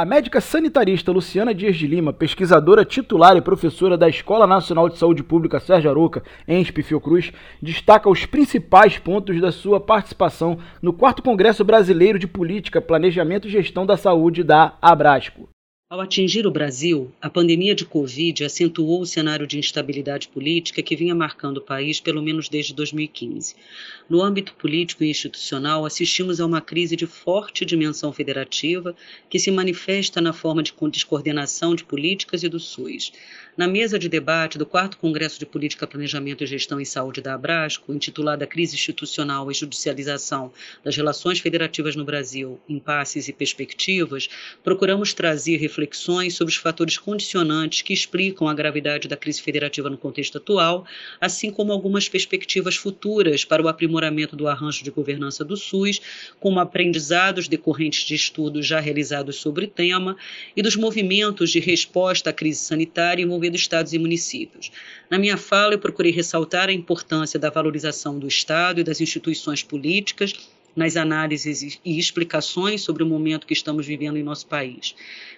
A médica sanitarista Luciana Dias de Lima, pesquisadora titular e professora da Escola Nacional de Saúde Pública Sérgio Aroca, em Fiocruz, destaca os principais pontos da sua participação no 4 Congresso Brasileiro de Política, Planejamento e Gestão da Saúde da Abrasco. Ao atingir o Brasil, a pandemia de Covid acentuou o cenário de instabilidade política que vinha marcando o país pelo menos desde 2015. No âmbito político e institucional, assistimos a uma crise de forte dimensão federativa que se manifesta na forma de descoordenação de políticas e do SUS. Na mesa de debate do 4 Congresso de Política, Planejamento e Gestão em Saúde da Abrasco, intitulada Crise Institucional e Judicialização das Relações Federativas no Brasil, Impasses e Perspectivas, procuramos trazer reflexões sobre os fatores condicionantes que explicam a gravidade da crise federativa no contexto atual, assim como algumas perspectivas futuras para o aprimoramento do arranjo de governança do SUS, como aprendizados decorrentes de estudos já realizados sobre o tema e dos movimentos de resposta à crise sanitária envolvendo dos estados e municípios. Na minha fala, eu procurei ressaltar a importância da valorização do Estado e das instituições políticas nas análises e explicações sobre o momento que estamos vivendo em nosso país.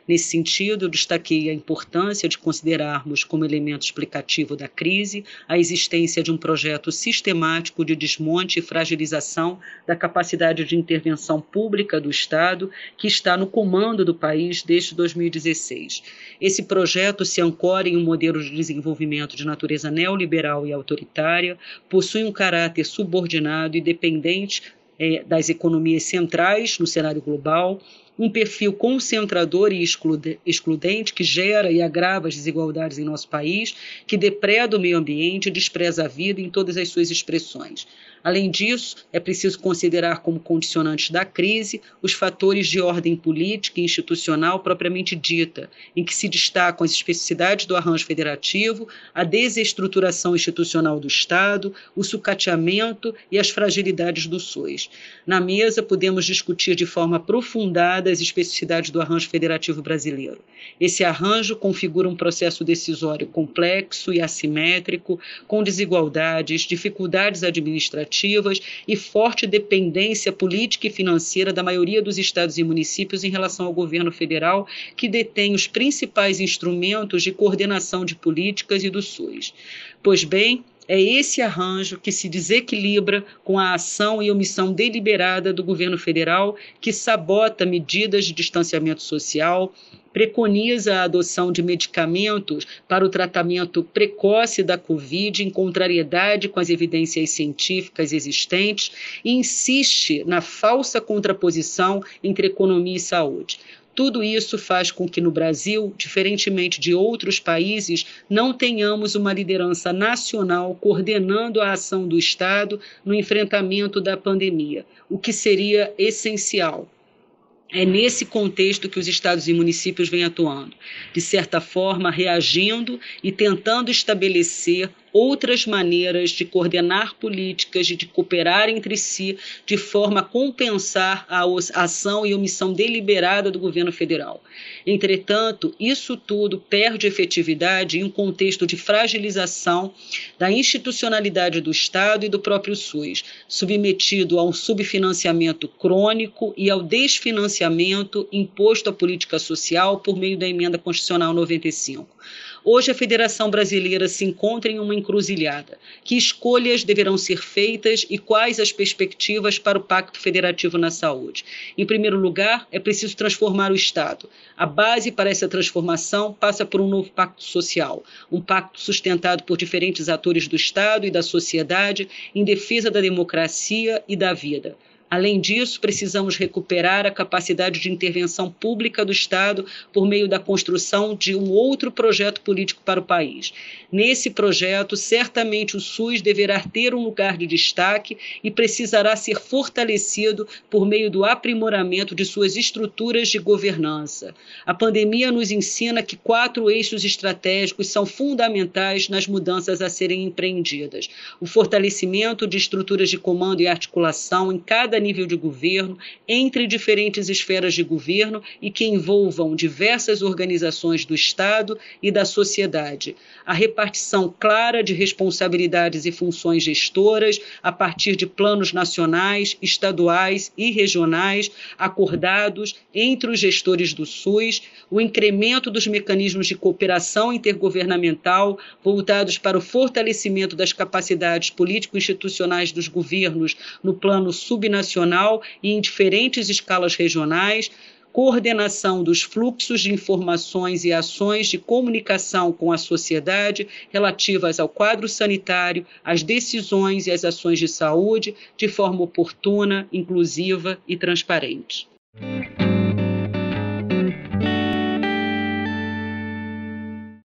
Nesse sentido, eu destaquei a importância de considerarmos como elemento explicativo da crise a existência de um projeto sistemático de desmonte e fragilização da capacidade de intervenção pública do Estado que está no comando do país desde 2016. Esse projeto se ancora em um modelo de desenvolvimento de natureza neoliberal e autoritária, possui um caráter subordinado e dependente é, das economias centrais no cenário global, um perfil concentrador e excludente que gera e agrava as desigualdades em nosso país, que depreda o meio ambiente e despreza a vida em todas as suas expressões. Além disso, é preciso considerar como condicionantes da crise os fatores de ordem política e institucional propriamente dita, em que se destacam as especificidades do arranjo federativo, a desestruturação institucional do Estado, o sucateamento e as fragilidades do SUS. Na mesa, podemos discutir de forma aprofundada as especificidades do arranjo federativo brasileiro. Esse arranjo configura um processo decisório complexo e assimétrico, com desigualdades, dificuldades administrativas e forte dependência política e financeira da maioria dos estados e municípios em relação ao governo federal, que detém os principais instrumentos de coordenação de políticas e do SUS. Pois bem, é esse arranjo que se desequilibra com a ação e omissão deliberada do governo federal, que sabota medidas de distanciamento social, preconiza a adoção de medicamentos para o tratamento precoce da Covid, em contrariedade com as evidências científicas existentes, e insiste na falsa contraposição entre economia e saúde. Tudo isso faz com que no Brasil, diferentemente de outros países, não tenhamos uma liderança nacional coordenando a ação do Estado no enfrentamento da pandemia, o que seria essencial. É nesse contexto que os estados e municípios vêm atuando, de certa forma reagindo e tentando estabelecer outras maneiras de coordenar políticas, de cooperar entre si, de forma a compensar a ação e omissão deliberada do governo federal. Entretanto, isso tudo perde efetividade em um contexto de fragilização da institucionalidade do Estado e do próprio SUS, submetido a um subfinanciamento crônico e ao desfinanciamento imposto à política social por meio da emenda constitucional 95. Hoje a Federação Brasileira se encontra em uma encruzilhada. Que escolhas deverão ser feitas e quais as perspectivas para o Pacto Federativo na Saúde? Em primeiro lugar, é preciso transformar o Estado. A base para essa transformação passa por um novo pacto social, um pacto sustentado por diferentes atores do Estado e da sociedade em defesa da democracia e da vida. Além disso, precisamos recuperar a capacidade de intervenção pública do Estado por meio da construção de um outro projeto político para o país. Nesse projeto, certamente o SUS deverá ter um lugar de destaque e precisará ser fortalecido por meio do aprimoramento de suas estruturas de governança. A pandemia nos ensina que quatro eixos estratégicos são fundamentais nas mudanças a serem empreendidas: o fortalecimento de estruturas de comando e articulação em cada nível de governo, entre diferentes esferas de governo e que envolvam diversas organizações do Estado e da sociedade. A repartição clara de responsabilidades e funções gestoras a partir de planos nacionais, estaduais e regionais acordados entre os gestores do SUS, o incremento dos mecanismos de cooperação intergovernamental voltados para o fortalecimento das capacidades político-institucionais dos governos no plano subnacional e em diferentes escalas regionais, coordenação dos fluxos de informações e ações de comunicação com a sociedade relativas ao quadro sanitário, às decisões e às ações de saúde de forma oportuna, inclusiva e transparente.